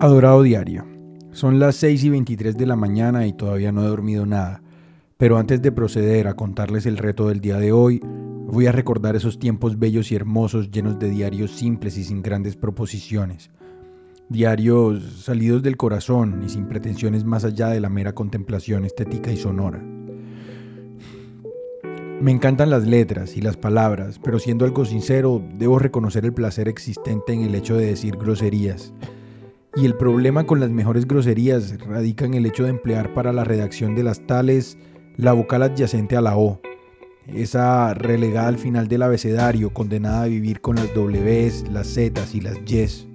Adorado diario. Son las 6 y 23 de la mañana y todavía no he dormido nada. Pero antes de proceder a contarles el reto del día de hoy, voy a recordar esos tiempos bellos y hermosos llenos de diarios simples y sin grandes proposiciones. Diarios salidos del corazón y sin pretensiones más allá de la mera contemplación estética y sonora. Me encantan las letras y las palabras, pero siendo algo sincero, debo reconocer el placer existente en el hecho de decir groserías y el problema con las mejores groserías radica en el hecho de emplear para la redacción de las tales la vocal adyacente a la O, esa relegada al final del abecedario, condenada a vivir con las Ws, las Zs y las Ys.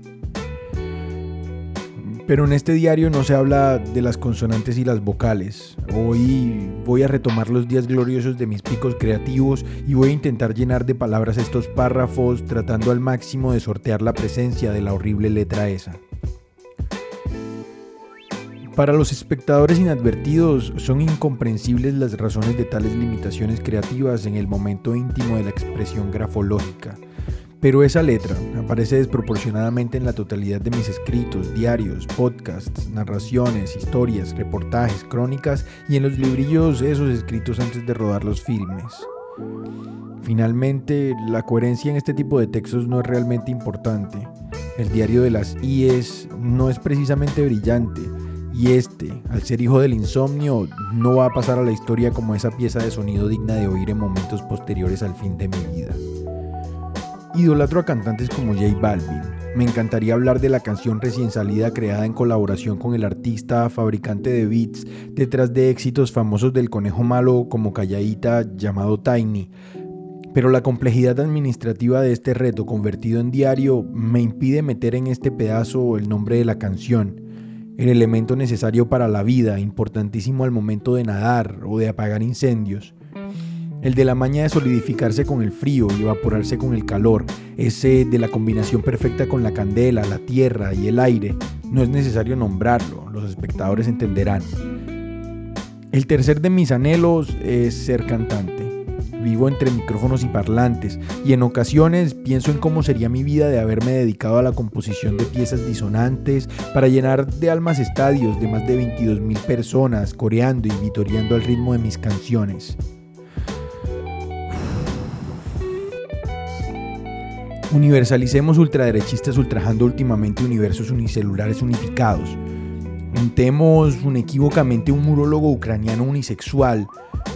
Pero en este diario no se habla de las consonantes y las vocales. Hoy voy a retomar los días gloriosos de mis picos creativos y voy a intentar llenar de palabras estos párrafos tratando al máximo de sortear la presencia de la horrible letra esa. Para los espectadores inadvertidos son incomprensibles las razones de tales limitaciones creativas en el momento íntimo de la expresión grafológica. Pero esa letra aparece desproporcionadamente en la totalidad de mis escritos, diarios, podcasts, narraciones, historias, reportajes, crónicas y en los librillos esos escritos antes de rodar los filmes. Finalmente, la coherencia en este tipo de textos no es realmente importante. El diario de las IES no es precisamente brillante, y este, al ser hijo del insomnio, no va a pasar a la historia como esa pieza de sonido digna de oír en momentos posteriores al fin de mi vida. Idolatro a cantantes como J Balvin. Me encantaría hablar de la canción recién salida creada en colaboración con el artista fabricante de beats detrás de éxitos famosos del conejo malo como Calladita llamado Tiny. Pero la complejidad administrativa de este reto convertido en diario me impide meter en este pedazo el nombre de la canción el elemento necesario para la vida, importantísimo al momento de nadar o de apagar incendios. El de la maña de solidificarse con el frío y evaporarse con el calor, ese de la combinación perfecta con la candela, la tierra y el aire. No es necesario nombrarlo, los espectadores entenderán. El tercer de mis anhelos es ser cantante vivo entre micrófonos y parlantes, y en ocasiones pienso en cómo sería mi vida de haberme dedicado a la composición de piezas disonantes para llenar de almas estadios de más de 22 mil personas, coreando y vitoreando al ritmo de mis canciones. Universalicemos ultraderechistas ultrajando últimamente universos unicelulares unificados. Montemos unequívocamente un murólogo ucraniano unisexual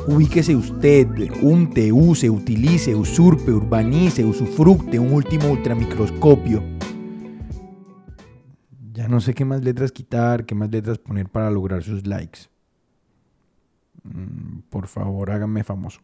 Ubíquese usted, unte, use, utilice, usurpe, urbanice, usufructe un último ultramicroscopio. Ya no sé qué más letras quitar, qué más letras poner para lograr sus likes. Mm, por favor, háganme famoso.